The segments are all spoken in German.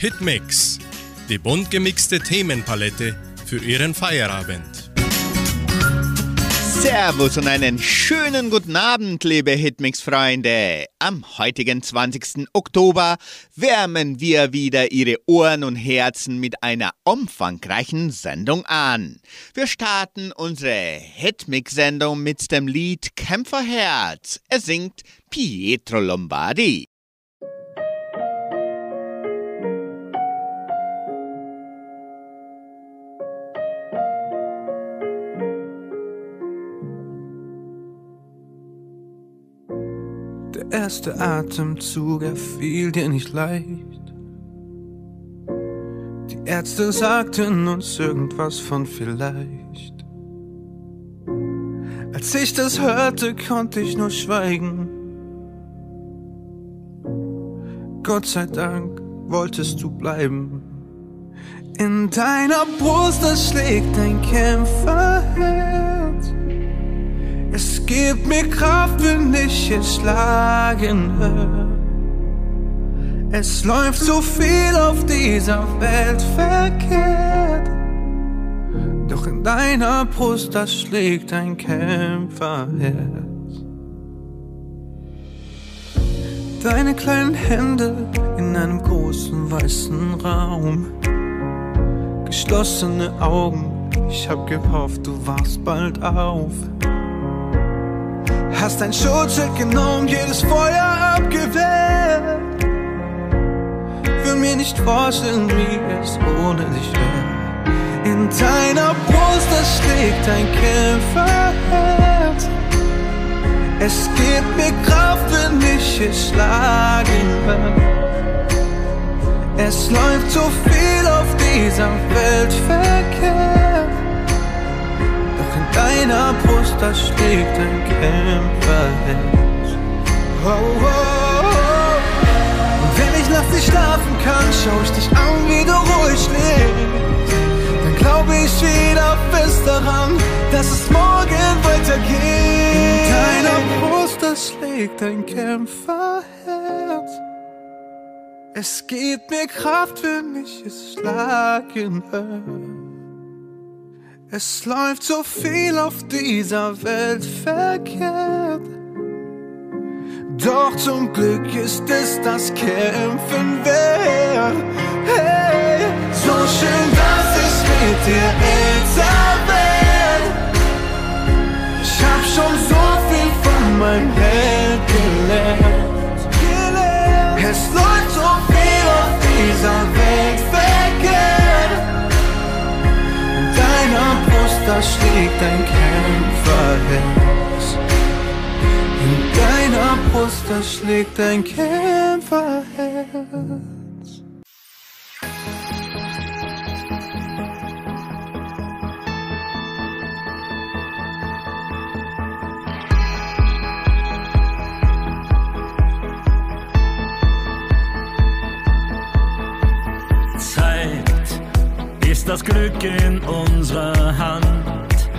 Hitmix, die bunt gemixte Themenpalette für Ihren Feierabend. Servus und einen schönen guten Abend, liebe Hitmix-Freunde. Am heutigen 20. Oktober wärmen wir wieder Ihre Ohren und Herzen mit einer umfangreichen Sendung an. Wir starten unsere Hitmix-Sendung mit dem Lied Kämpferherz. Er singt Pietro Lombardi. Erste Atemzug, er fiel dir nicht leicht. Die Ärzte sagten uns irgendwas von vielleicht. Als ich das hörte, konnte ich nur schweigen. Gott sei Dank wolltest du bleiben. In deiner Brust, da schlägt ein Kämpferherz. Es gibt mir Kraft, wenn ich es schlagen höre. Es läuft so viel auf dieser Welt verkehrt. Doch in deiner Brust, da schlägt ein Kämpferherz. Deine kleinen Hände in einem großen weißen Raum. Geschlossene Augen, ich hab gehofft, du wachst bald auf. Hast dein Schutzschild genommen, jedes Feuer abgewehrt. Will mir nicht vorstellen, wie es ohne dich wäre. In deiner Brust, da schlägt ein Kämpferherz. Es gibt mir Kraft, wenn ich es schlagen will. Es läuft so viel auf dieser Welt verkehrt deiner Brust, da schlägt ein Kämpferherz. Oh, oh, oh. Und wenn ich nachts nicht schlafen kann, schau ich dich an, wie du ruhig schläfst. Dann glaube ich wieder fest daran, dass es morgen weitergeht. In deiner Brust, da schlägt ein Kämpferherz. Es gibt mir Kraft, wenn ich es schlagen höre. Es läuft so viel auf dieser Welt verkehrt. Doch zum Glück ist es das Kämpfen wert. Hey, so schön, dass ich mit dir älter werde. Ich hab schon so viel von meinem Held gelernt. Es läuft so viel auf dieser Welt verkehrt da schlägt ein Kämpferherz. In deiner Brust, da schlägt ein Kämpferherz. Das Glück in unserer Hand,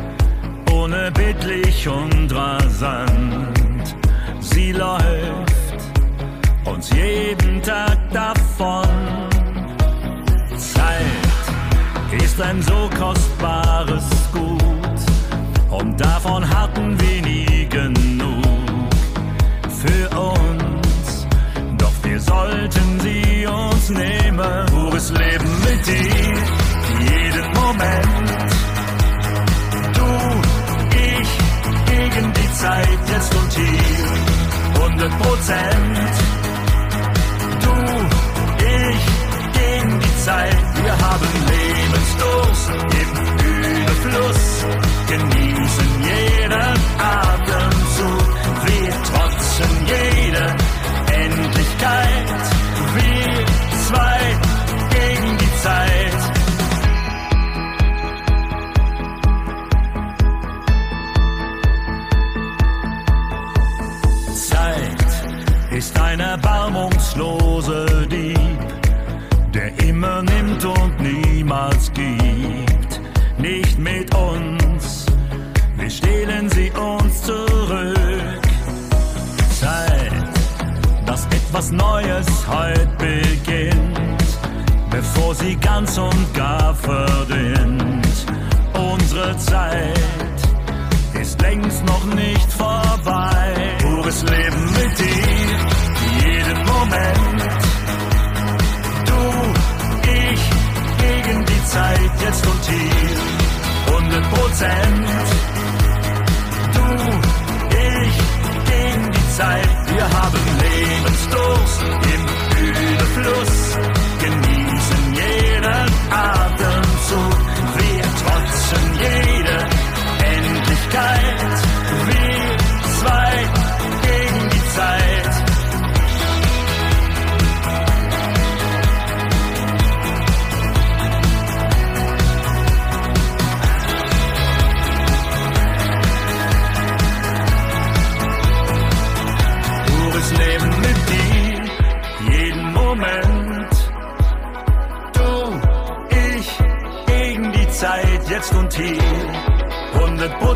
unerbittlich und rasant. Sie läuft uns jeden Tag davon. Zeit ist ein so kostbares Gut und davon hatten wir nie genug für uns. Doch wir sollten sie uns nehmen, pures Leben mit dir Moment. Du, ich, gegen die Zeit, jetzt und hier, 100 Prozent. Du, ich, gegen die Zeit, wir haben Lebensdurst im Überfluss, genießen jeden Atemzug, wir trotzen jede Endlichkeit, wir zwei gegen die Zeit. Ist ein erbarmungslose Dieb, der immer nimmt und niemals gibt. Nicht mit uns, wir stehlen sie uns zurück. Zeit, dass etwas Neues heute beginnt. bevor sie ganz und gar verdient. Unsere Zeit ist längst noch nicht vorbei. Pures Leben mit dir, jeden Moment. Du, ich, gegen die Zeit, jetzt und hier. 100 Prozent. Du, ich, gegen die Zeit. Wir haben Lebensdurst im Überfluss. Genießen jeden Atemzug. Wir trotzen jede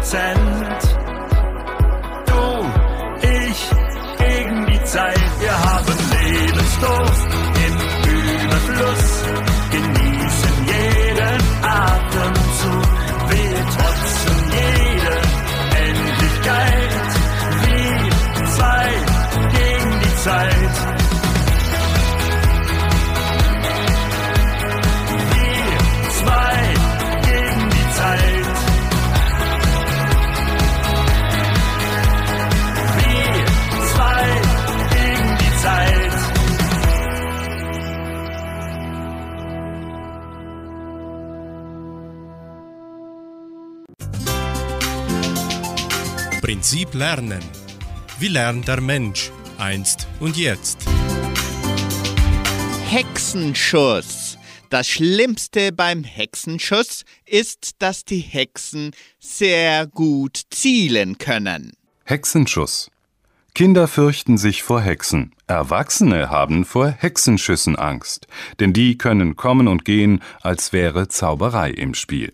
100 Lernen. Wie lernt der Mensch einst und jetzt? Hexenschuss. Das Schlimmste beim Hexenschuss ist, dass die Hexen sehr gut zielen können. Hexenschuss. Kinder fürchten sich vor Hexen. Erwachsene haben vor Hexenschüssen Angst, denn die können kommen und gehen, als wäre Zauberei im Spiel.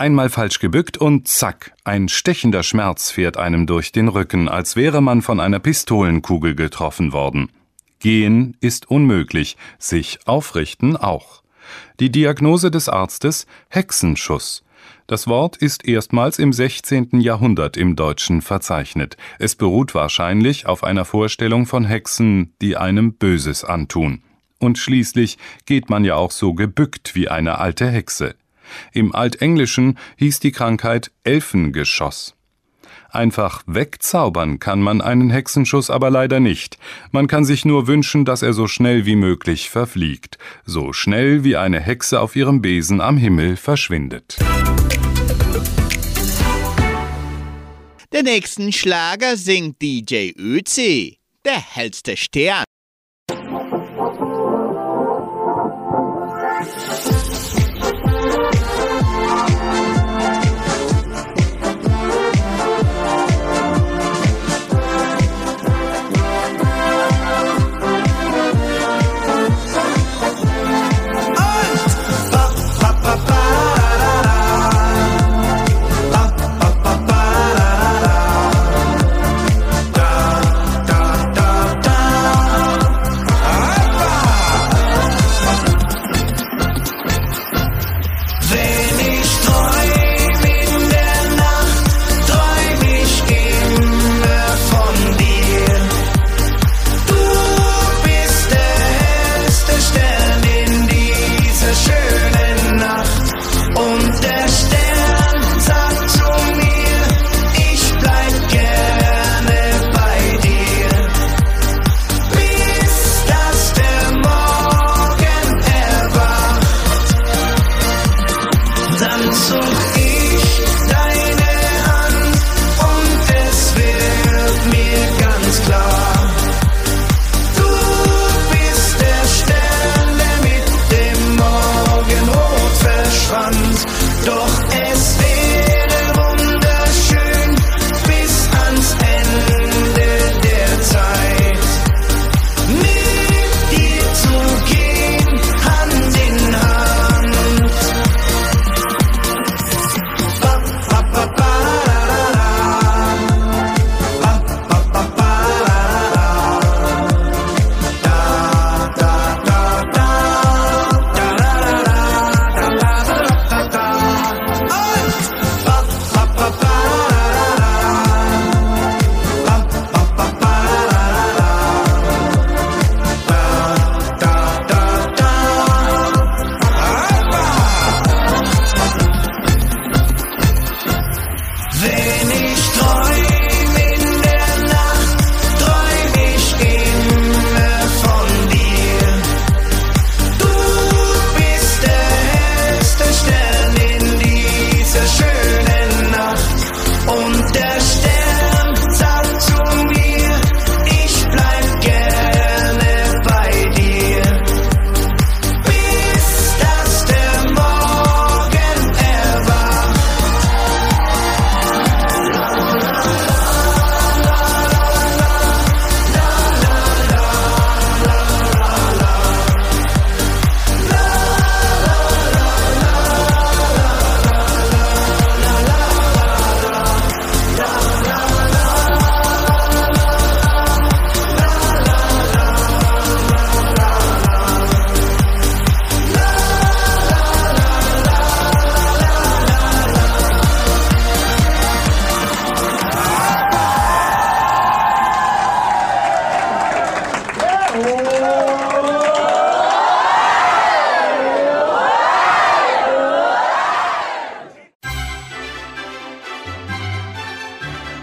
Einmal falsch gebückt und zack, ein stechender Schmerz fährt einem durch den Rücken, als wäre man von einer Pistolenkugel getroffen worden. Gehen ist unmöglich, sich aufrichten auch. Die Diagnose des Arztes Hexenschuss. Das Wort ist erstmals im 16. Jahrhundert im Deutschen verzeichnet. Es beruht wahrscheinlich auf einer Vorstellung von Hexen, die einem Böses antun. Und schließlich geht man ja auch so gebückt wie eine alte Hexe. Im Altenglischen hieß die Krankheit Elfengeschoss. Einfach wegzaubern kann man einen Hexenschuss aber leider nicht. Man kann sich nur wünschen, dass er so schnell wie möglich verfliegt, so schnell wie eine Hexe auf ihrem Besen am Himmel verschwindet. Den nächsten Schlager singt DJ Ötzi, der hellste Stern.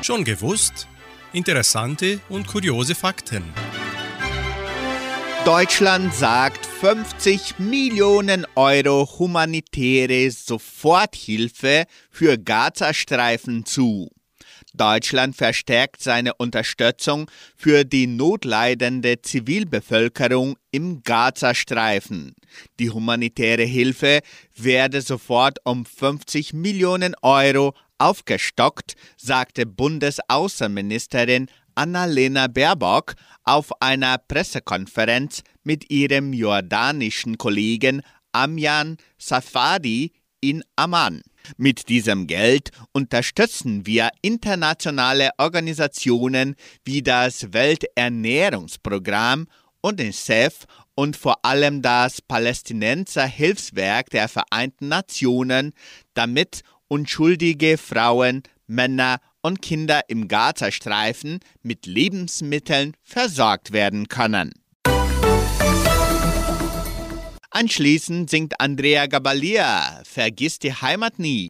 Schon gewusst? Interessante und kuriose Fakten. Deutschland sagt 50 Millionen Euro humanitäre Soforthilfe für Gazastreifen zu. Deutschland verstärkt seine Unterstützung für die notleidende Zivilbevölkerung im Gazastreifen. Die humanitäre Hilfe werde sofort um 50 Millionen Euro aufgestockt, sagte Bundesaußenministerin Annalena Baerbock auf einer Pressekonferenz mit ihrem jordanischen Kollegen Amjan Safadi in Amman. Mit diesem Geld unterstützen wir internationale Organisationen wie das Welternährungsprogramm, UNICEF und vor allem das Palästinenser Hilfswerk der Vereinten Nationen, damit unschuldige Frauen, Männer und Kinder im Gazastreifen mit Lebensmitteln versorgt werden können. Anschließend singt Andrea Gabalia Vergiss die Heimat nie.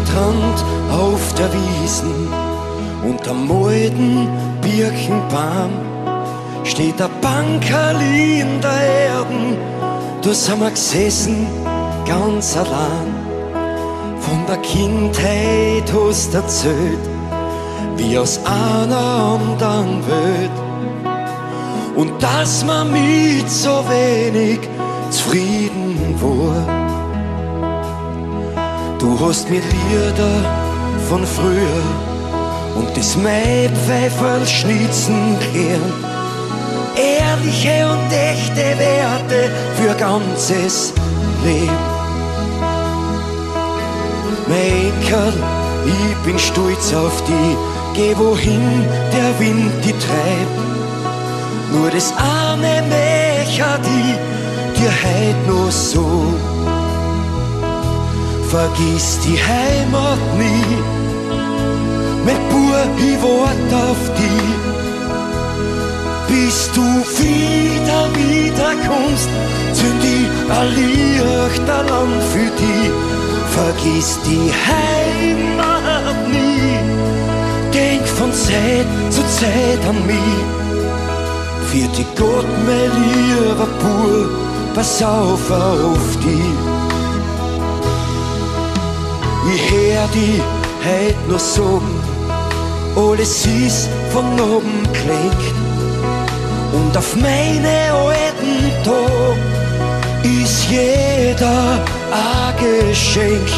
Waldrand auf der Wiesen unterm alten Birkenbaum steht ein Bankerli in der Erden. Da sind wir gesessen, ganz allein. Von der Kindheit hast erzählt, wie aus einer anderen Welt. Und dass man mit so wenig zufrieden war. Du hast mir Lieder von früher und das Maipfeifel schnitzen gehört. Ehrliche und echte Werte für ganzes Leben. Mein Kerl, ich bin stolz auf die, geh wohin der Wind die treibt. Nur das arme Mächer, die dir heut noch so vergiss die Heimat nie. Mein Bub, ich wart auf die. Bis du wieder, wieder kommst, zünd ich ein Lichterlang für die. Vergiss die Heimat nie. Denk von Zeit zu Zeit an mich. Für die Gott, mein lieber Bub, pass auf auf die. Ich hör die heut nur sagen, alles ist von oben klingt. Und auf meine alten Tag ist jeder ein Geschenk.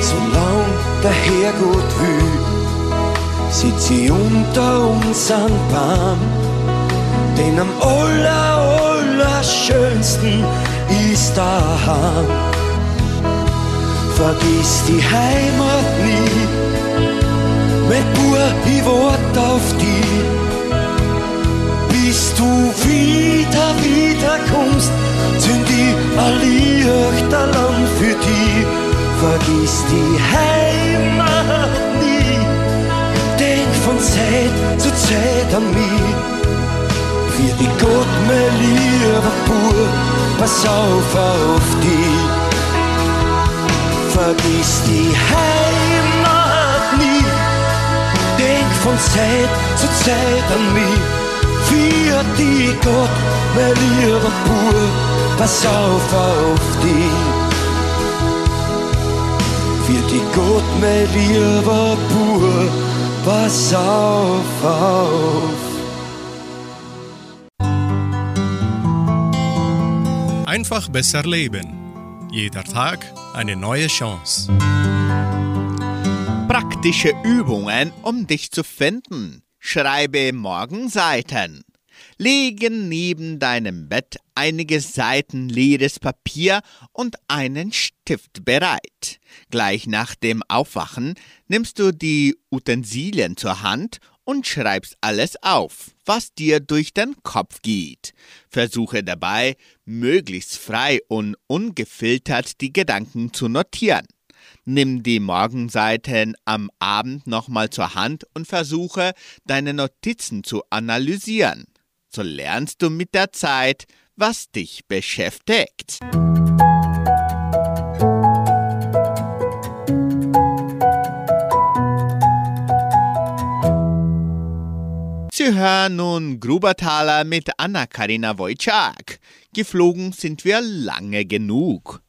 Solang der Herrgott will, sitz ich unter unseren Baum. Denn am aller, allerschönsten ist daheim vergiss die Heimat nie. Mein Bub, ich wart auf die. Bis du wieder, wieder kommst, zünd ich ein Lichterlang für die. Vergiss die Heimat nie. Denk von Zeit zu Zeit an mich. Für die Gott, mein lieber Bub, pass auf auf die vergiss die Heimat nie. Denk von Zeit zu Zeit an mich. Für die Gott, mein lieber Bub, pass auf auf die. Für die Gott, mein lieber Bub, pass auf auf. Einfach besser leben. Jeder Tag eine neue Chance. Praktische Übungen, um dich zu finden. Schreibe Morgenseiten. Lege neben deinem Bett einige Seiten leeres Papier und einen Stift bereit. Gleich nach dem Aufwachen nimmst du die Utensilien zur Hand und schreibst alles auf, was dir durch den Kopf geht. Versuche dabei, möglichst frei und ungefiltert die Gedanken zu notieren. Nimm die Morgenseiten am Abend nochmal zur Hand und versuche, deine Notizen zu analysieren. So lernst du mit der Zeit, was dich beschäftigt. Sie hören nun Grubertaler mit Anna-Karina Wojciak. Geflogen sind wir lange genug.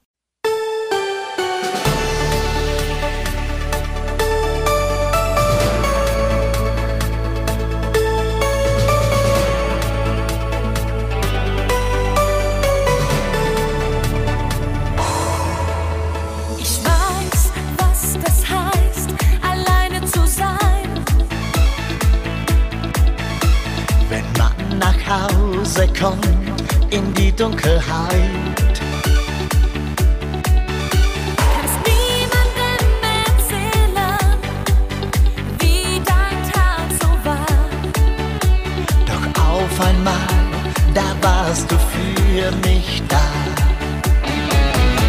Hause kommt in die Dunkelheit. Kannst niemandem erzählen, wie dein Tag so war. Doch auf einmal, da warst du für mich da.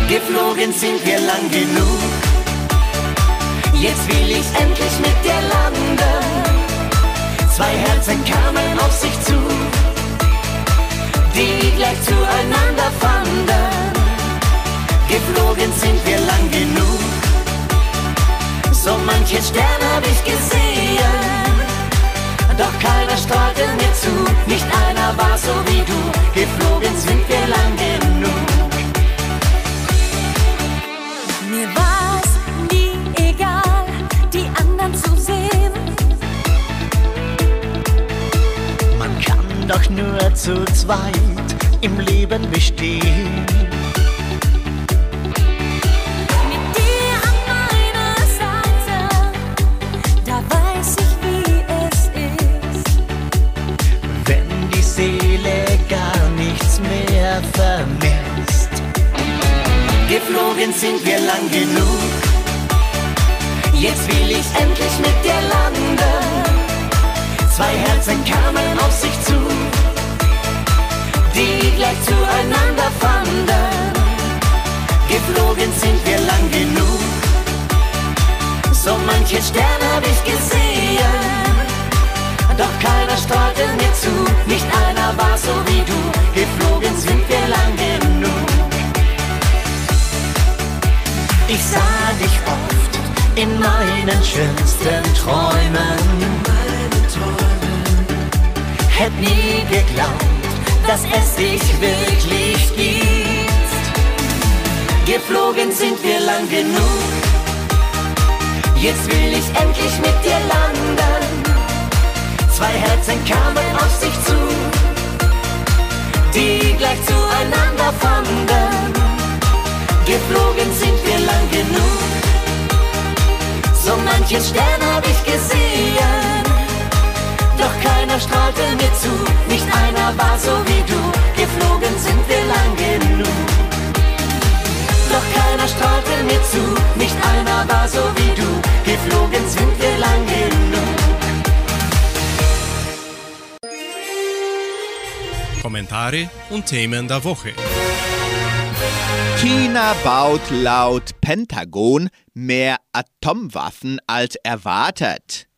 Geflogen sind wir lang genug. Jetzt will ich endlich mit dir landen. Zwei Herzen kamen auf sich zu, die gleich zueinander fanden. Geflogen sind wir lang genug. So manche Stern hab ich gesehen. Doch keiner strahlte mir zu, nicht einer war so wie du. Geflogen sind wir lang genug. Mir war's doch nur zu zweit im Leben bestehen. Mit dir an meiner Seite, da weiß ich, wie es ist. Wenn die Seele gar nichts mehr vermisst. Geflogen sind wir lang genug. Jetzt will ich endlich mit dir landen. Zwei Herzen kamen auf sich zu, die gleich zueinander fanden. Geflogen sind wir lang genug. So manche Sterne hab ich gesehen. Doch keiner strahlte mir zu, nicht einer war so wie du. Geflogen sind wir lang genug. Ich sah dich oft in meinen schönsten Träumen. Hätt nie geglaubt, dass es dich wirklich gibt. Geflogen sind wir lang genug. Jetzt will ich endlich mit dir landen. Zwei Herzen kamen auf sich zu, die gleich zueinander fanden. Geflogen sind wir lang genug. So manches Stern hab ich gesehen. Doch keiner strahlte mir zu, nicht einer war so wie du. Geflogen sind wir lang genug. Doch keiner strahlte mir zu, nicht einer war so wie du. Geflogen sind wir lang genug. Kommentare und Themen der Woche. China baut laut Pentagon mehr Atomwaffen als erwartet.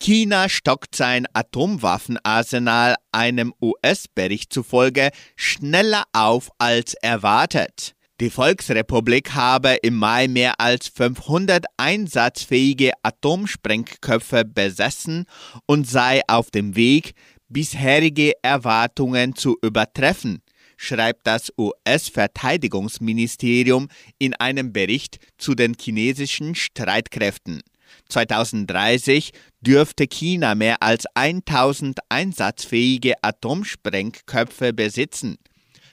China stockt sein Atomwaffenarsenal einem US-Bericht zufolge schneller auf als erwartet. Die Volksrepublik habe im Mai mehr als 500 einsatzfähige Atomsprengköpfe besessen und sei auf dem Weg, bisherige Erwartungen zu übertreffen, schreibt das US-Verteidigungsministerium in einem Bericht zu den chinesischen Streitkräften. 2030 dürfte China mehr als 1000 einsatzfähige Atomsprengköpfe besitzen.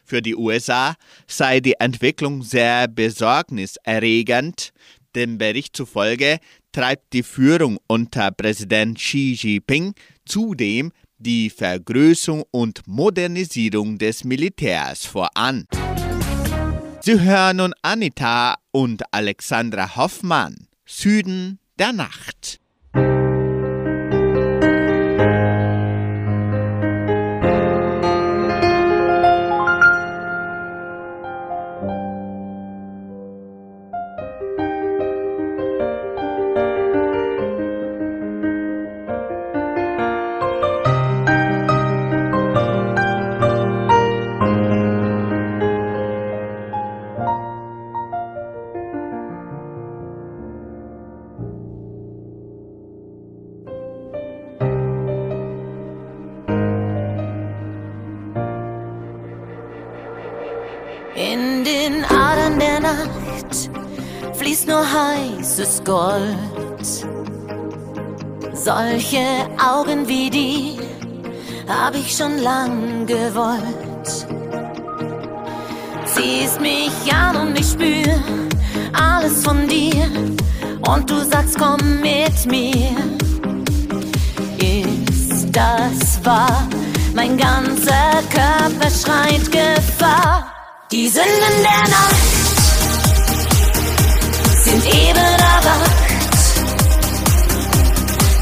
Für die USA sei die Entwicklung sehr besorgniserregend. Dem Bericht zufolge treibt die Führung unter Präsident Xi Jinping zudem die Vergrößerung und Modernisierung des Militärs voran. Sie hören nun Anita und Alexandra Hoffmann, Süden der Nacht. Gold. Solche Augen wie die hab ich schon lang gewollt. Siehst mich an und ich spür alles von dir und du sagst komm mit mir. Ist das wahr? Mein ganzer Körper schreit Gefahr. Die Sünden der Nacht sind eben erwacht.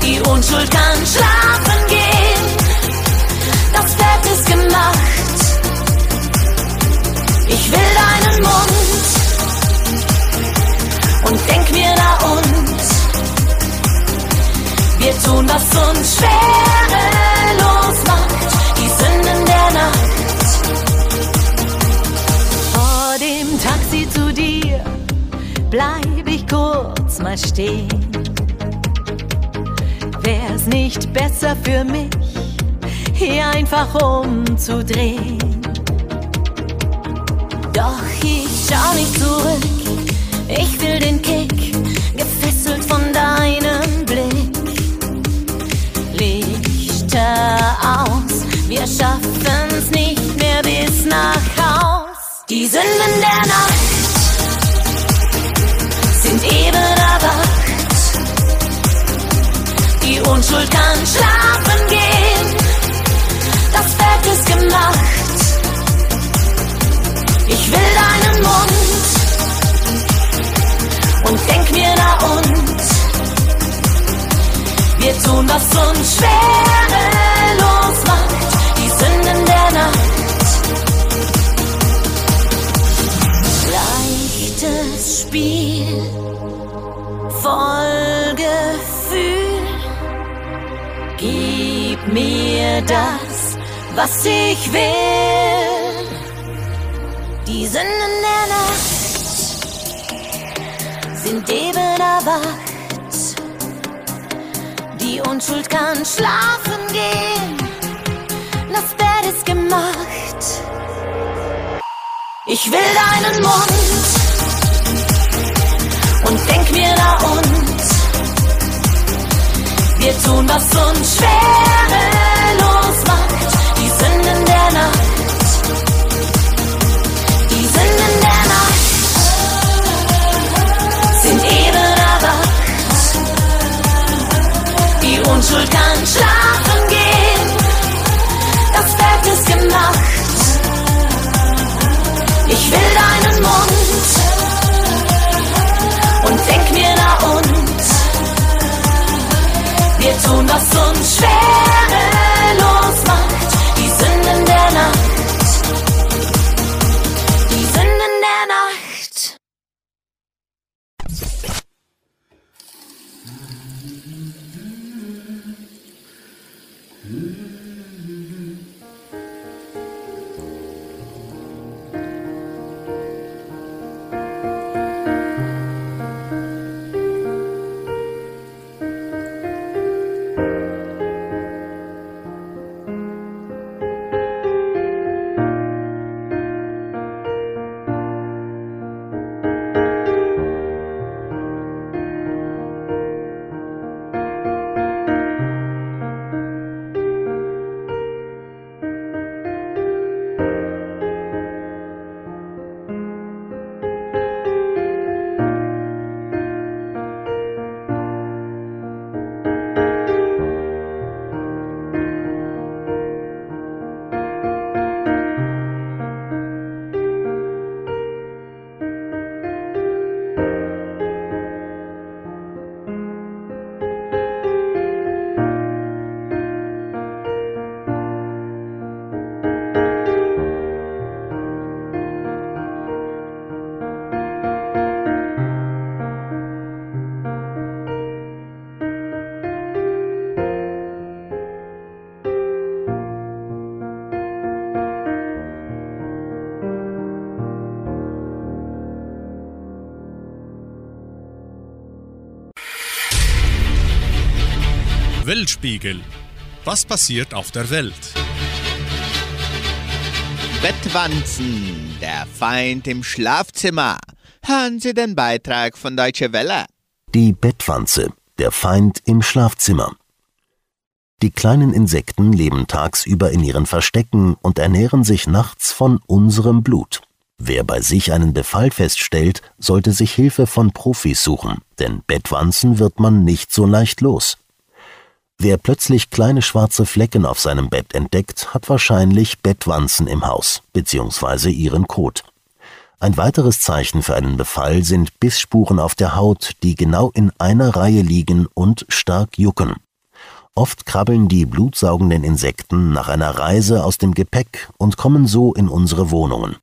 Die Unschuld kann schlafen gehen. Das Bett ist gemacht. Ich will deinen Mund und denk mir da und wir tun, was uns schwerelos macht. Die Sünden der Nacht. Vor dem Taxi zu bleib ich kurz mal stehen. Wär's nicht besser für mich, hier einfach umzudrehen? Doch ich schau nicht zurück, ich will den Kick, gefesselt von deinem Blick. Lichter aus, wir schaffen's nicht mehr bis nach Haus. Die Sünden der Nacht sind eben erwacht. Die Unschuld kann schlafen gehen. Das Bett ist gemacht. Ich will deinen Mund und denk mir da und wir tun, was uns schwerelos macht. Die Sünden der Nacht. Leichtes Spiel, voll Gefühl. Gib mir das, was ich will. Die Sünden der Nacht sind eben erwacht. Die Unschuld kann schlafen gehen. Das Bett ist gemacht. Ich will deinen Mund und denk da und wir tun, was uns schwerelos macht. Die Sünden der Nacht, die Sünden der Nacht sind eben erwacht. Die Unschuld kann schlafen gehen. Das Bett ist gemacht. Ich will deinen Mund und denk mir da und wir tun, was uns schwerelos Weltspiegel. Was passiert auf der Welt? Bettwanzen, der Feind im Schlafzimmer. Hören Sie den Beitrag von Deutsche Welle. Die Bettwanze, der Feind im Schlafzimmer. Die kleinen Insekten leben tagsüber in ihren Verstecken und ernähren sich nachts von unserem Blut. Wer bei sich einen Befall feststellt, sollte sich Hilfe von Profis suchen, denn Bettwanzen wird man nicht so leicht los. Wer plötzlich kleine schwarze Flecken auf seinem Bett entdeckt, hat wahrscheinlich Bettwanzen im Haus bzw. ihren Kot. Ein weiteres Zeichen für einen Befall sind Bissspuren auf der Haut, die genau in einer Reihe liegen und stark jucken. Oft krabbeln die blutsaugenden Insekten nach einer Reise aus dem Gepäck und kommen so in unsere Wohnungen.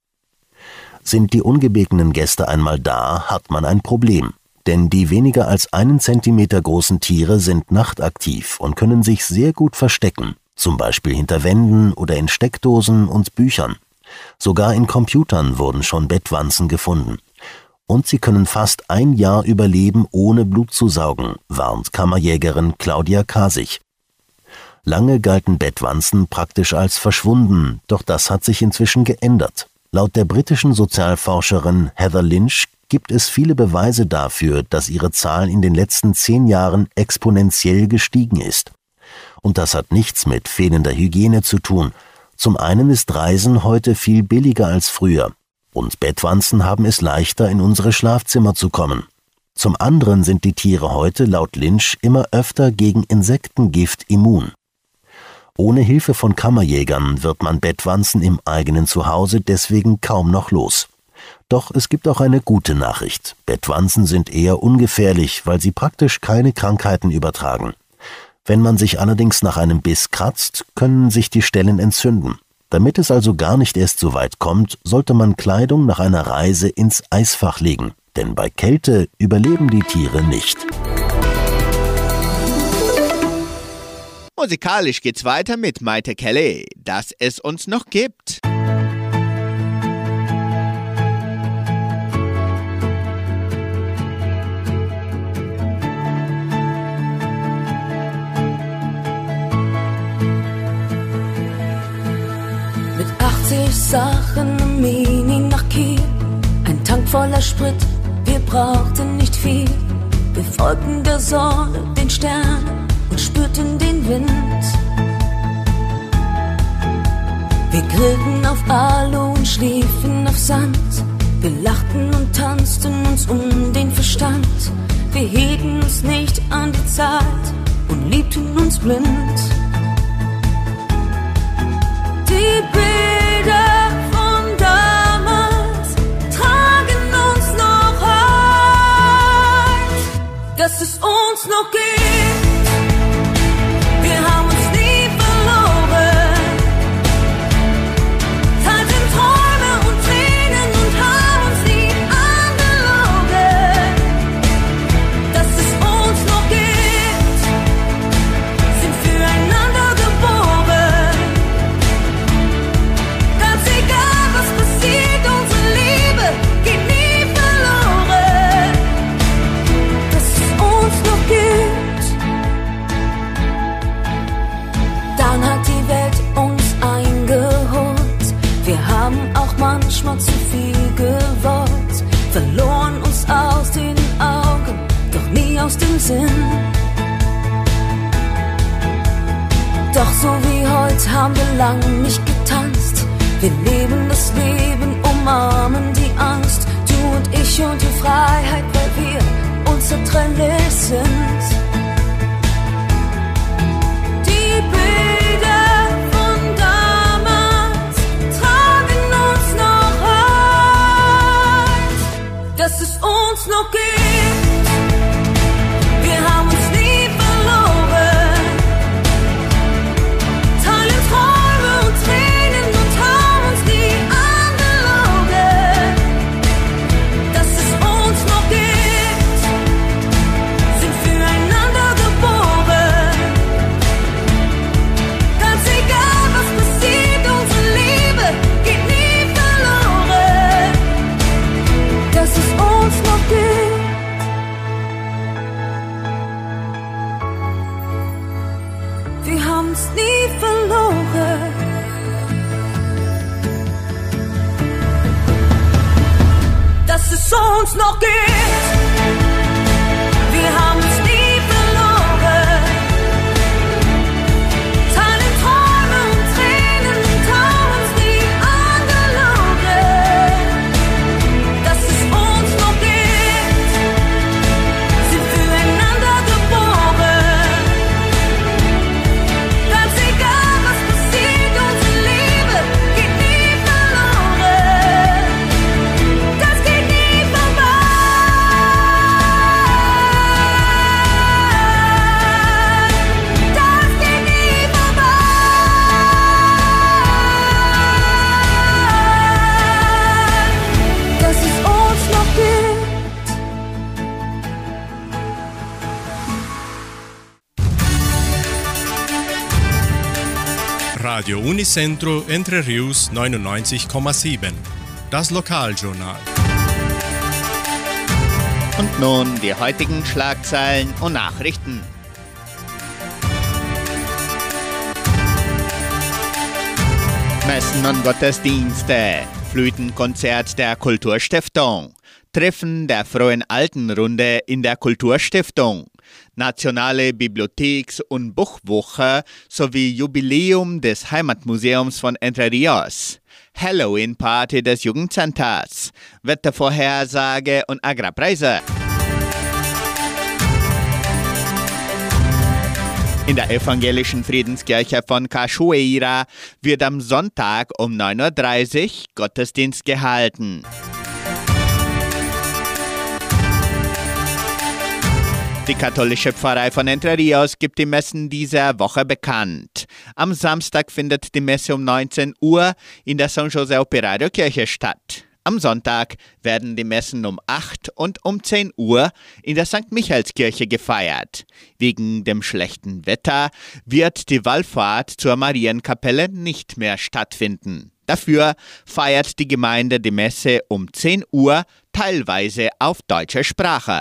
Sind die ungebetenen Gäste einmal da, hat man ein Problem denn die weniger als einen Zentimeter großen Tiere sind nachtaktiv und können sich sehr gut verstecken, zum Beispiel hinter Wänden oder in Steckdosen und Büchern. Sogar in Computern wurden schon Bettwanzen gefunden. Und sie können fast ein Jahr überleben, ohne Blut zu saugen, warnt Kammerjägerin Claudia Kasich. Lange galten Bettwanzen praktisch als verschwunden, doch das hat sich inzwischen geändert. Laut der britischen Sozialforscherin Heather Lynch gibt es viele Beweise dafür, dass ihre Zahl in den letzten zehn Jahren exponentiell gestiegen ist. Und das hat nichts mit fehlender Hygiene zu tun. Zum einen ist Reisen heute viel billiger als früher. Und Bettwanzen haben es leichter, in unsere Schlafzimmer zu kommen. Zum anderen sind die Tiere heute laut Lynch immer öfter gegen Insektengift immun. Ohne Hilfe von Kammerjägern wird man Bettwanzen im eigenen Zuhause deswegen kaum noch los. Doch es gibt auch eine gute Nachricht. Bettwanzen sind eher ungefährlich, weil sie praktisch keine Krankheiten übertragen. Wenn man sich allerdings nach einem Biss kratzt, können sich die Stellen entzünden. Damit es also gar nicht erst so weit kommt, sollte man Kleidung nach einer Reise ins Eisfach legen, denn bei Kälte überleben die Tiere nicht. Musikalisch geht's weiter mit Maite Kelly, dass es uns noch gibt. 80 Sachen im Mini nach Kiel. Ein Tank voller Sprit, wir brauchten nicht viel. Wir folgten der Sonne, den Sternen und spürten den Wind. Wir grillten auf Alu und schliefen auf Sand. Wir lachten und tanzten uns um den Verstand. Wir hielten uns nicht an die Zeit und liebten uns blind. Damals tragen uns noch heut, aus dem Sinn. Doch so wie heute haben wir lang nicht getanzt. Wir leben das Leben, umarmen die Angst. Du und ich und die Freiheit, weil wir unzertrennlich sind. Die Bilder von tragen uns noch heut, dass es uns noch gibt. Unicentro Entre Rius 99,7. Das Lokaljournal. Und nun die heutigen Schlagzeilen und Nachrichten. Messen und Gottesdienste, Flötenkonzert der Kulturstiftung, Treffen der Frohen Altenrunde in der Kulturstiftung, Nationale Bibliotheks- und Buchwoche sowie Jubiläum des Heimatmuseums von Entre Rios, Halloween-Party des Jugendcenters, Wettervorhersage und Agrarpreise. In der evangelischen Friedenskirche von Cachoeira wird am Sonntag um 9.30 Uhr Gottesdienst gehalten. Die katholische Pfarrei von Entre Rios gibt die Messen dieser Woche bekannt. Am Samstag findet die Messe um 19 Uhr in der San José Operario Kirche statt. Am Sonntag werden die Messen um 8 und um 10 Uhr in der St. Michaelskirche gefeiert. Wegen dem schlechten Wetter wird die Wallfahrt zur Marienkapelle nicht mehr stattfinden. Dafür feiert die Gemeinde die Messe um 10 Uhr teilweise auf deutscher Sprache.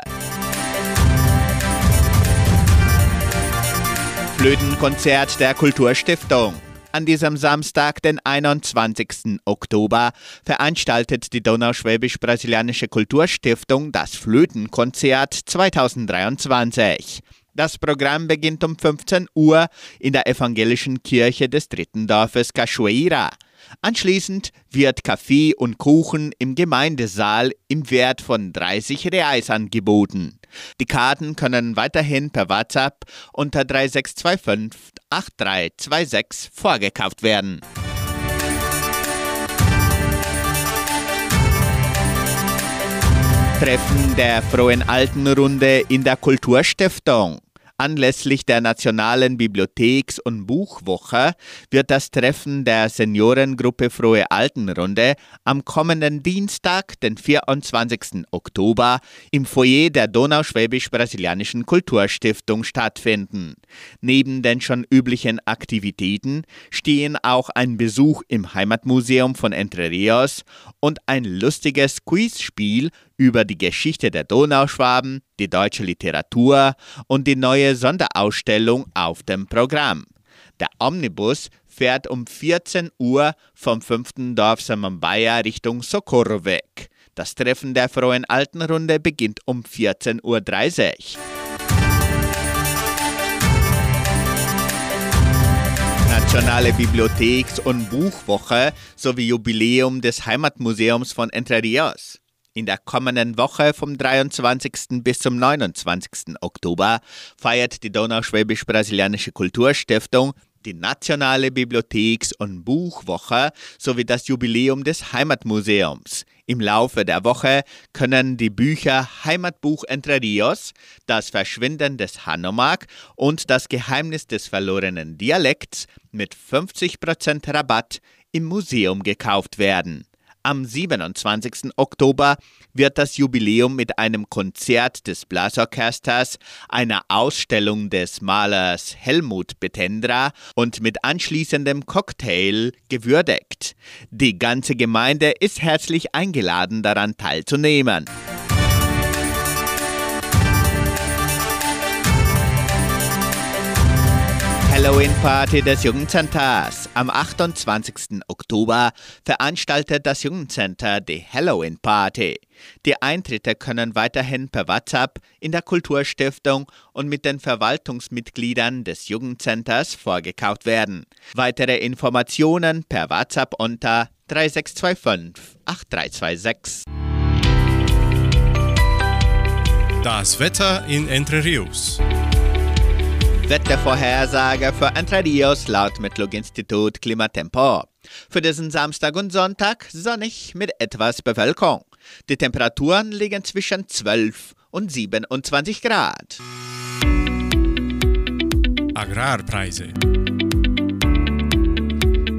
Flötenkonzert der Kulturstiftung. An diesem Samstag, den 21. Oktober, veranstaltet die Donauschwäbisch-Brasilianische Kulturstiftung das Flötenkonzert 2023. Das Programm beginnt um 15 Uhr in der evangelischen Kirche des dritten Dorfes Cachoeira. Anschließend wird Kaffee und Kuchen im Gemeindesaal im Wert von 30 Reais angeboten. Die Karten können weiterhin per WhatsApp unter 3625 8326 vorgekauft werden. Treffen der Frohen Altenrunde in der Kulturstiftung. Anlässlich der Nationalen Bibliotheks- und Buchwoche wird das Treffen der Seniorengruppe Frohe Altenrunde am kommenden Dienstag, den 24. Oktober, im Foyer der Donauschwäbisch-Brasilianischen Kulturstiftung stattfinden. Neben den schon üblichen Aktivitäten stehen auch ein Besuch im Heimatmuseum von Entre Rios und ein lustiges Quizspiel über die Geschichte der Donauschwaben, die deutsche Literatur und die neue Sonderausstellung auf dem Programm. Der Omnibus fährt um 14 Uhr vom fünften Dorf Samambaya Richtung Socorro weg. Das Treffen der Frohen Altenrunde beginnt um 14.30 Uhr. Nationale Bibliotheks- und Buchwoche sowie Jubiläum des Heimatmuseums von Entre Rios. In der kommenden Woche vom 23. bis zum 29. Oktober feiert die Donauschwäbisch-Brasilianische Kulturstiftung die Nationale Bibliotheks- und Buchwoche sowie das Jubiläum des Heimatmuseums. Im Laufe der Woche können die Bücher Heimatbuch Entre Rios, Das Verschwinden des Hanomag und Das Geheimnis des verlorenen Dialekts mit 50% Rabatt im Museum gekauft werden. Am 27. Oktober wird das Jubiläum mit einem Konzert des Blasorchesters, einer Ausstellung des Malers Helmut Betendra und mit anschließendem Cocktail gewürdigt. Die ganze Gemeinde ist herzlich eingeladen, daran teilzunehmen. Halloween-Party des Jugendcenters. Am 28. Oktober veranstaltet das Jugendcenter die Halloween-Party. Die Eintritte können weiterhin per WhatsApp in der Kulturstiftung und mit den Verwaltungsmitgliedern des Jugendcenters vorgekauft werden. Weitere Informationen per WhatsApp unter 3625 8326. Das Wetter in Entre Rios. Wettervorhersage für Entre Rios laut Metlog-Institut Klimatempo. Für diesen Samstag und Sonntag sonnig mit etwas Bewölkung. Die Temperaturen liegen zwischen 12 und 27 Grad. Agrarpreise.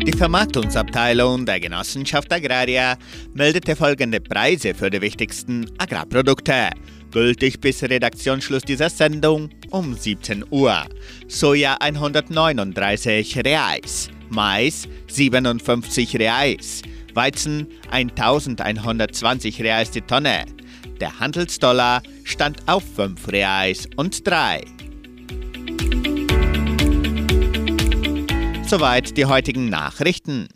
Die Vermarktungsabteilung der Genossenschaft Agraria meldete folgende Preise für die wichtigsten Agrarprodukte. Gültig bis Redaktionsschluss dieser Sendung um 17 Uhr. Soja 139 Reais, Mais 57 Reais, Weizen 1120 Reais die Tonne. Der Handelsdollar stand auf 5 Reais und 3. Soweit die heutigen Nachrichten.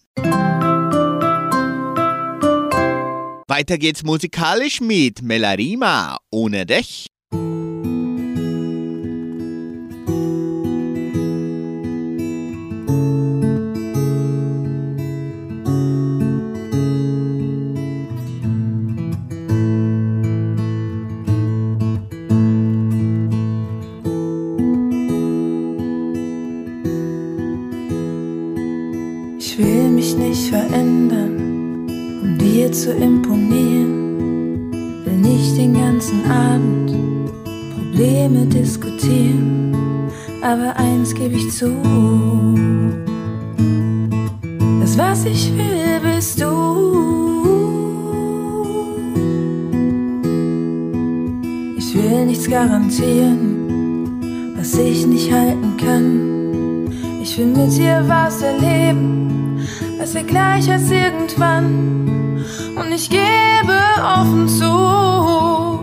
Weiter geht's musikalisch mit Melarima ohne dich. Garantieren, was ich nicht halten kann. Ich will mit dir was erleben, was wir gleich als irgendwann. Und ich gebe offen zu,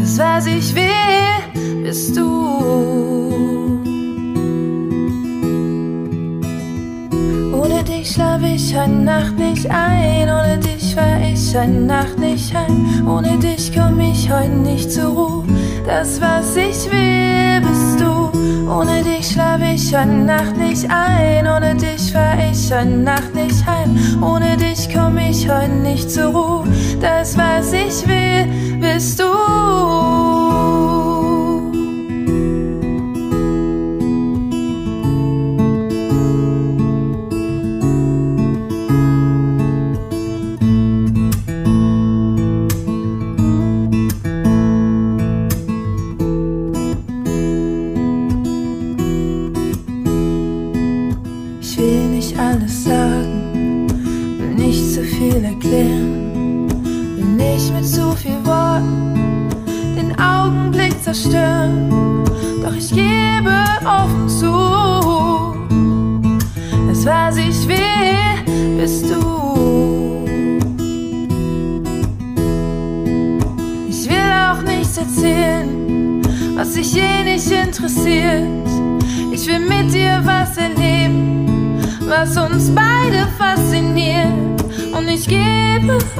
das was ich will, bist du. Ohne dich schlaf ich heute Nacht nicht ein, ohne dich fahr ich heute Nacht nicht heim, ohne dich komm ich heute nicht zur Ruhe. Das was ich will, bist du. Ohne dich schlaf ich heute Nacht nicht ein, ohne dich fahr ich heute Nacht nicht heim, ohne dich komm ich heute nicht zur Ruhe. Das was ich will, bist du.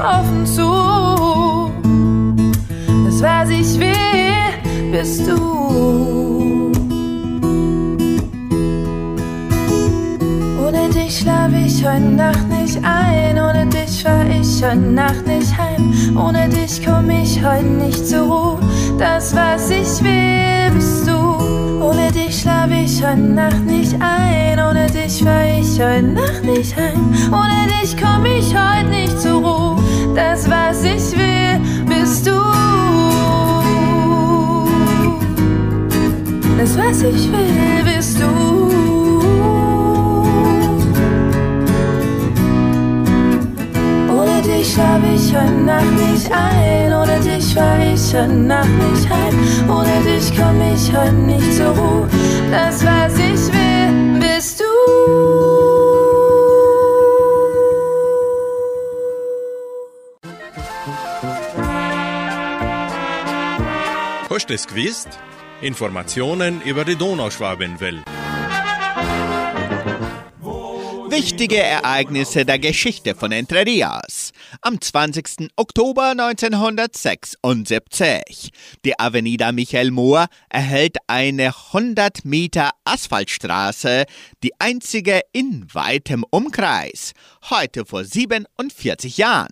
Offen zu, das was ich will, bist du. Ohne dich schlaf ich heute Nacht nicht ein, ohne dich fahr ich heute Nacht nicht heim, ohne dich komm ich heute nicht zur Ruhe. Das was ich will, bist du. Ohne dich schlaf ich heute Nacht nicht ein, ohne dich fahr ich heute Nacht nicht heim, ohne dich komm ich heute nicht zur Ruhe. Das was ich will, bist du. Das was ich will, bist du. Ohne dich schlaf ich heute Nacht nicht ein, ohne dich fahr ich heute Nacht nicht heim, ohne dich komm ich heute nicht zur Ruhe. Das was ich will, bist du. Hast es gewusst? Informationen über die Donauschwabenwelle. Wichtige Ereignisse der Geschichte von Entre Rios. Am 20. Oktober 1976. Die Avenida Michael Mohr erhält eine 100 Meter Asphaltstraße, die einzige in weitem Umkreis. Heute vor 47 Jahren.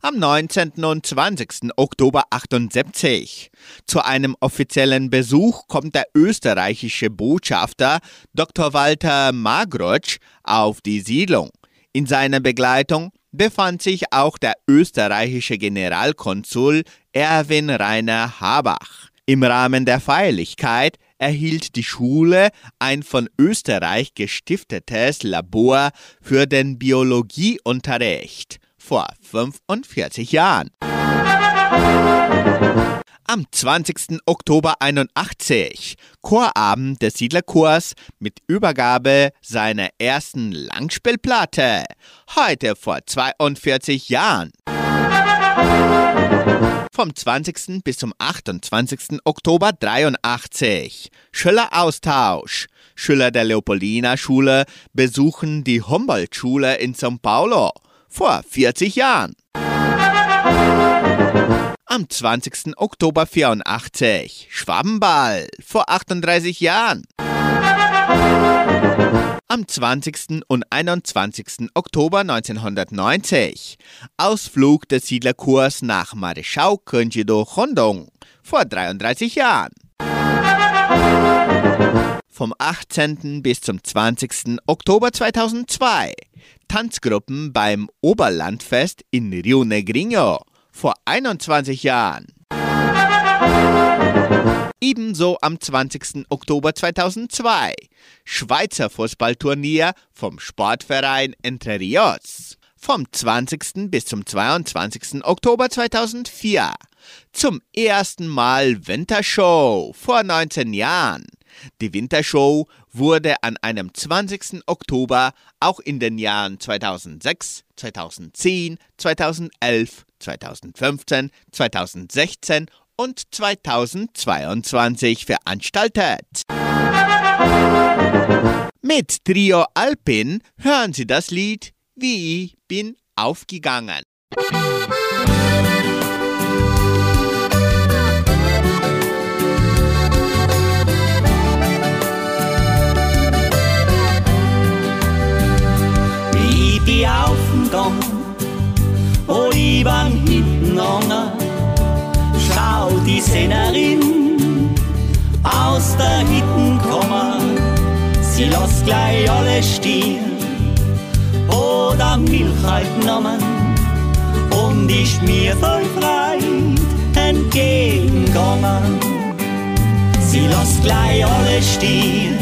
Am 19. und 20. Oktober 78. Zu einem offiziellen Besuch kommt der österreichische Botschafter Dr. Walter Magrotsch auf die Siedlung. In seiner Begleitung befand sich auch der österreichische Generalkonsul Erwin Rainer Habach. Im Rahmen der Feierlichkeit erhielt die Schule ein von Österreich gestiftetes Labor für den Biologieunterricht vor 45 Jahren. Am 20. Oktober 81 Chorabend des Siedlerchors mit Übergabe seiner ersten Langspielplatte. Heute vor 42 Jahren. Vom 20. bis zum 28. Oktober 83. Schüleraustausch. Schüler der Leopoldina Schule besuchen die Humboldt-Schule in São Paulo vor 40 Jahren. Am 20. Oktober 84 Schwabenball vor 38 Jahren. Am 20. und 21. Oktober 1990 Ausflug des Siedlerkurs nach Marechau Cândido Rondon vor 33 Jahren. Vom 18. bis zum 20. Oktober 2002 Tanzgruppen beim Oberlandfest in Rio Negrinho vor 21 Jahren. Ebenso am 20. Oktober 2002 Schweizer Fußballturnier vom Sportverein Entre Rios. Vom 20. bis zum 22. Oktober 2004 zum ersten Mal Wintershow vor 19 Jahren. Die Wintershow wurde an einem 20. Oktober auch in den Jahren 2006, 2010, 2011, 2015, 2016 und 2022 veranstaltet. Mit Trio Alpin hören Sie das Lied Wie bin aufgegangen. Ich bin aufgegangen, wo ich beim hinten angegangen Schau die Szenerin aus der Hitten kommen. Sie lässt gleich alles stehen oder Milch halt genommen und ich mir voll frei entgegengegangen. Sie lässt gleich alles stehen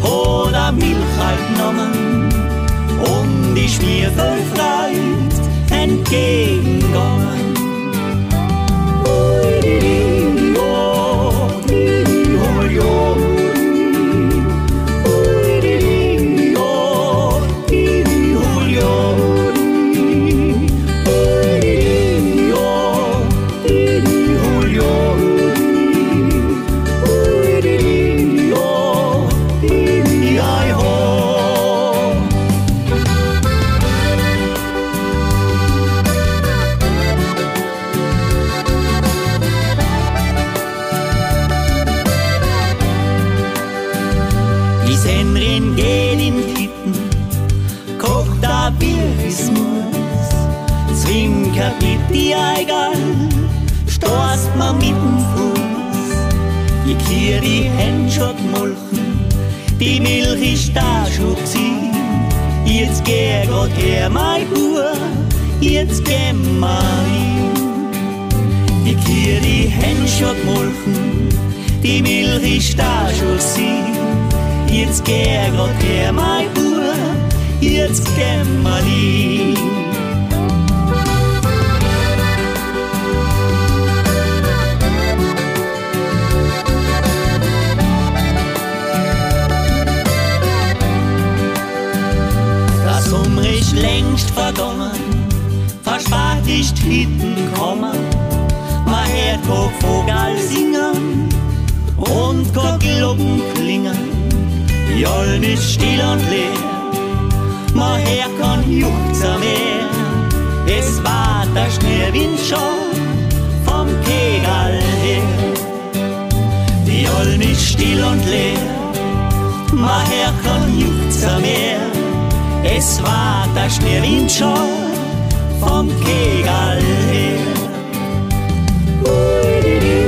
oder Milch halt genommen und ich mir voll frei entgegengegangen. Die her, mein Bub, jetzt geh mal hin. Ich kier die Hände schon gemolchen, die Milch ist da schon gewesen. Jetzt geh Gott her, mein Bub, jetzt geh mal hin. Längst vergangen, verspart ist hinten kommen. Man hört kein Vogel singen und kein Glocken klingen Olm ist still und leer, man her kann juchzer mehr. Es war der Schneewind schon vom Kegal her. Die Olm ist still und leer, man her kann juchzer mehr. Es war der Schneewind schon vom Kegal her. Das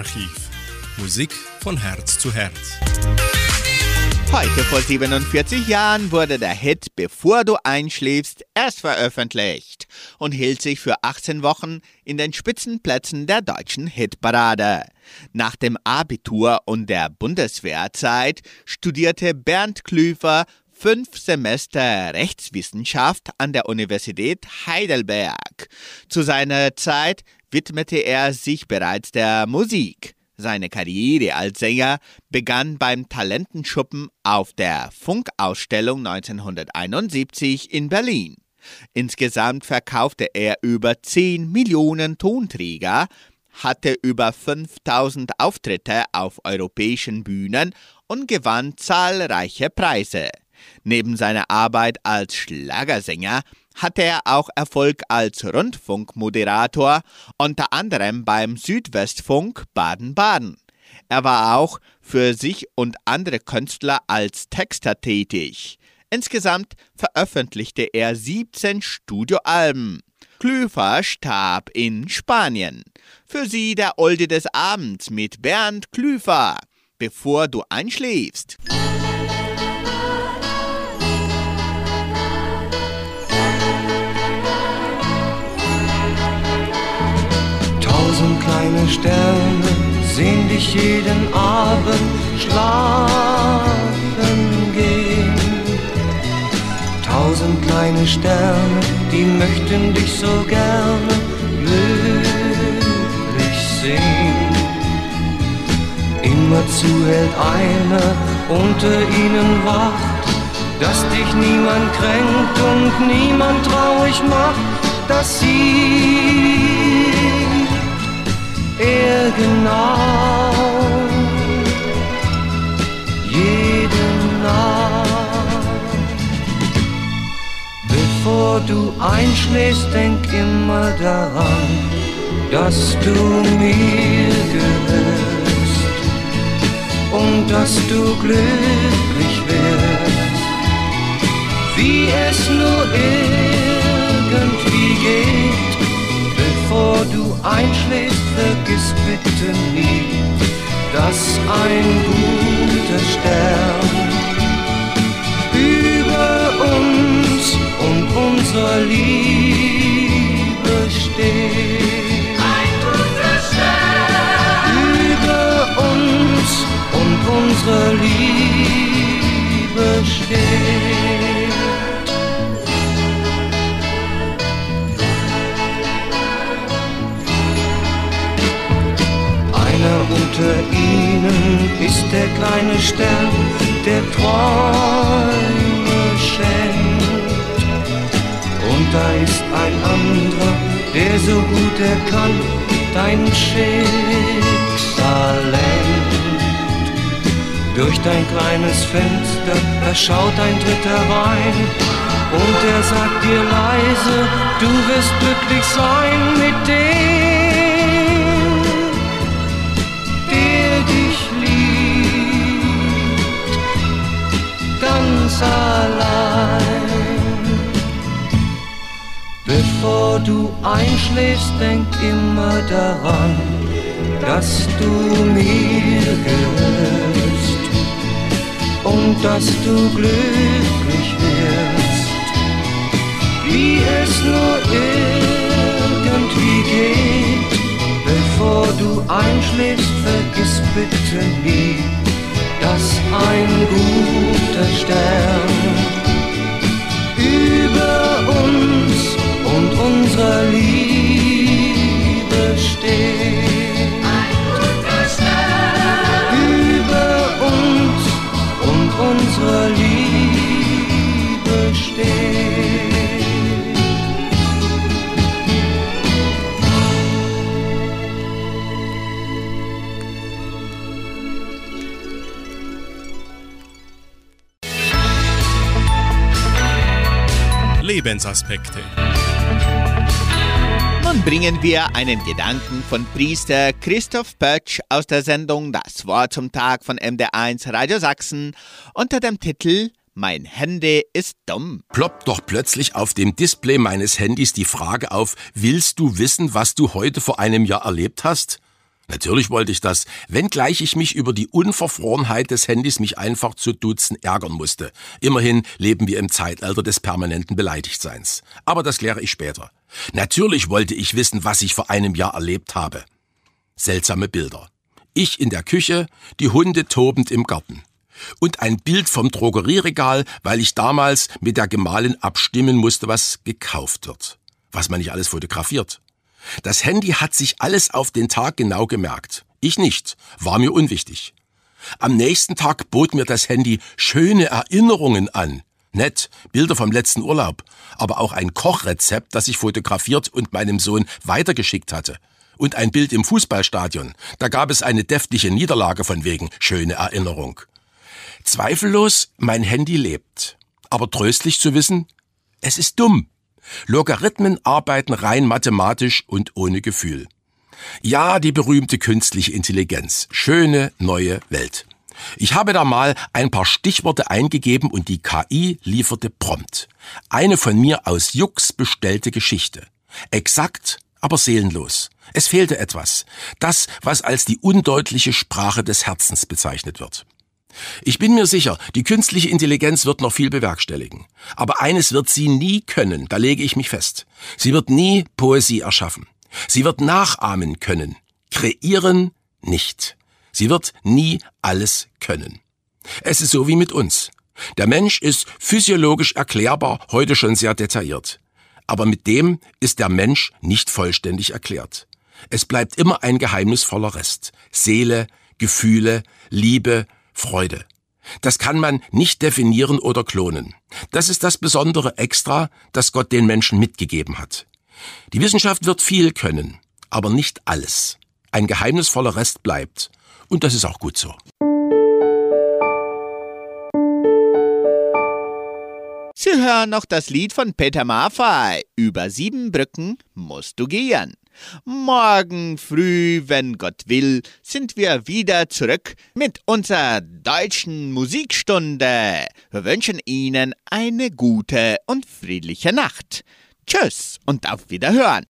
Musikarchiv. Musik von Herz zu Herz. Heute vor 47 Jahren wurde der Hit Bevor du einschläfst erst veröffentlicht und hielt sich für 18 Wochen in den Spitzenplätzen der deutschen Hitparade. Nach dem Abitur und der Bundeswehrzeit studierte Bernd Klüfer fünf Semester Rechtswissenschaft an der Universität Heidelberg. Zu seiner Zeit widmete er sich bereits der Musik. Seine Karriere als Sänger begann beim Talentenschuppen auf der Funkausstellung 1971 in Berlin. Insgesamt verkaufte er über 10 Millionen Tonträger, hatte über 5000 Auftritte auf europäischen Bühnen und gewann zahlreiche Preise. Neben seiner Arbeit als Schlagersänger hatte er auch Erfolg als Rundfunkmoderator, unter anderem beim Südwestfunk Baden-Baden. Er war auch für sich und andere Künstler als Texter tätig. Insgesamt veröffentlichte er 17 Studioalben. Klüfer starb in Spanien. Für Sie der Olde des Abends mit Bernd Klüfer. Bevor du einschläfst. Tausend kleine Sterne sehen dich jeden Abend schlafen gehen. Tausend kleine Sterne, die möchten dich so gerne glücklich sehen. Immerzu hält einer unter ihnen Wacht, dass dich niemand kränkt und niemand traurig macht, dass sie er genau jede Nacht. Bevor du einschläfst, denk immer daran, dass du mir gehörst und dass du glücklich wirst, wie es nur irgendwie geht. Bevor du einschläfst, vergiss bitte nie, dass ein guter Stern über uns und unserer Liebe steht. Ein guter Stern über uns und unserer Liebe steht. Unter ihnen ist der kleine Stern, der Träume schenkt. Und da ist ein anderer, der so gut er kann, dein Schicksal lenkt. Durch dein kleines Fenster erschaut ein Dritter rein und er sagt dir leise, du wirst glücklich sein mit dem, Bevor du einschläfst, denk immer daran, dass du mir gehörst und dass du glücklich wirst, wie es nur irgendwie geht. Bevor du einschläfst, vergiss bitte nie, dass ein guter Stern über uns und unserer Liebe steht. Ein guter Stern über uns und unserer Liebe Lebensaspekte. Nun bringen wir einen Gedanken von Priester Christoph Pötsch aus der Sendung Das Wort zum Tag von MD1 Radio Sachsen unter dem Titel Mein Handy ist dumm. ploppt doch plötzlich auf dem Display meines Handys die Frage auf, willst du wissen, was du heute vor einem Jahr erlebt hast? Natürlich wollte ich das, wenngleich ich mich über die Unverfrorenheit des Handys mich einfach zu duzen ärgern musste. Immerhin leben wir im Zeitalter des permanenten Beleidigtseins. Aber das kläre ich später. Natürlich wollte ich wissen, was ich vor einem Jahr erlebt habe. Seltsame Bilder. Ich in der Küche, die Hunde tobend im Garten. Und ein Bild vom Drogerieregal, weil ich damals mit der Gemahlin abstimmen musste, was gekauft wird. Was man nicht alles fotografiert. Das Handy hat sich alles auf den Tag genau gemerkt. Ich nicht, war mir unwichtig. Am nächsten Tag bot mir das Handy schöne Erinnerungen an. Nett, Bilder vom letzten Urlaub, aber auch ein Kochrezept, das ich fotografiert und meinem Sohn weitergeschickt hatte. Und ein Bild im Fußballstadion. Da gab es eine deftige Niederlage von wegen schöne Erinnerung. Zweifellos, mein Handy lebt. Aber tröstlich zu wissen, es ist dumm. Logarithmen arbeiten rein mathematisch und ohne Gefühl. Ja, die berühmte künstliche Intelligenz. Schöne neue Welt. Ich habe da mal ein paar Stichworte eingegeben und die KI lieferte prompt. Eine von mir aus Jux bestellte Geschichte. Exakt, aber seelenlos. Es fehlte etwas. Das, was als die undeutliche Sprache des Herzens bezeichnet wird. Ich bin mir sicher, die künstliche Intelligenz wird noch viel bewerkstelligen. Aber eines wird sie nie können, da lege ich mich fest. Sie wird nie Poesie erschaffen. Sie wird nachahmen können. Kreieren nicht. Sie wird nie alles können. Es ist so wie mit uns. Der Mensch ist physiologisch erklärbar, heute schon sehr detailliert. Aber mit dem ist der Mensch nicht vollständig erklärt. Es bleibt immer ein geheimnisvoller Rest. Seele, Gefühle, Liebe, Freude. Das kann man nicht definieren oder klonen. Das ist das besondere Extra, das Gott den Menschen mitgegeben hat. Die Wissenschaft wird viel können, aber nicht alles. Ein geheimnisvoller Rest bleibt. Und das ist auch gut so. Sie hören noch das Lied von Peter Maffay. Über sieben Brücken musst du gehen. Morgen früh, wenn Gott will, sind wir wieder zurück mit unserer deutschen Musikstunde. Wir wünschen Ihnen eine gute und friedliche Nacht. Tschüss und auf Wiederhören.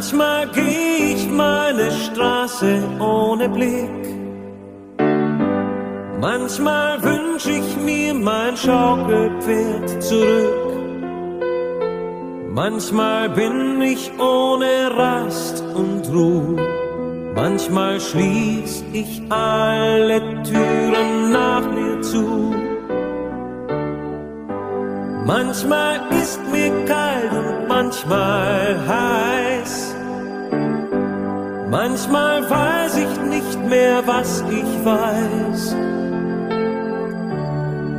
Manchmal geh ich meine Straße ohne Blick. Manchmal wünsch ich mir mein Schaukelpferd zurück. Manchmal bin ich ohne Rast und Ruhe. Manchmal schließ ich alle Türen nach mir zu. Manchmal ist mir kalt und manchmal heiß. Manchmal weiß ich nicht mehr, was ich weiß.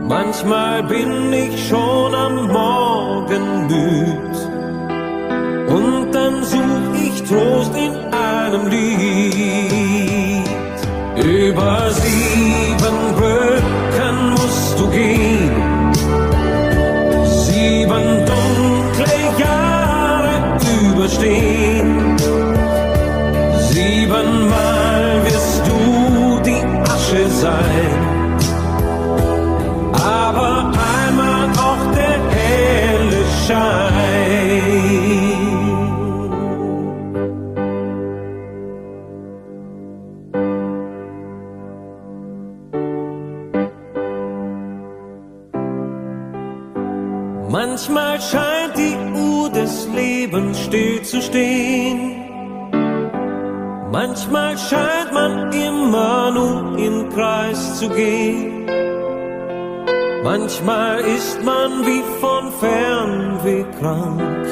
Manchmal bin ich schon am Morgen müd. Und dann such ich Trost in einem Lied. Über sieben Brücken musst du gehen sieben dunkle Jahre überstehen. Siebenmal wirst du die Asche sein, aber einmal auch der helle Schein. Manchmal scheint die Uhr des Lebens still zu stehen Manchmal scheint man immer nur im Kreis zu gehen. Manchmal ist man wie von Fernweh krank.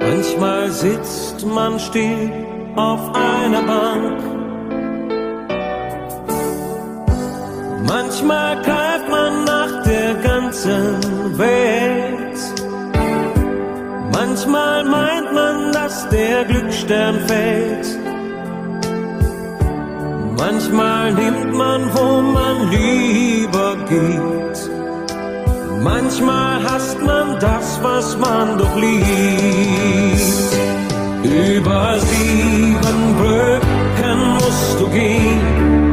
Manchmal sitzt man still auf einer Bank. Manchmal greift man nach der ganzen Welt. Manchmal meint man, dass der Glücksstern fällt. Manchmal nimmt man, wo man lieber geht. Manchmal hasst man das, was man doch liebt. Über sieben Brücken musst du gehen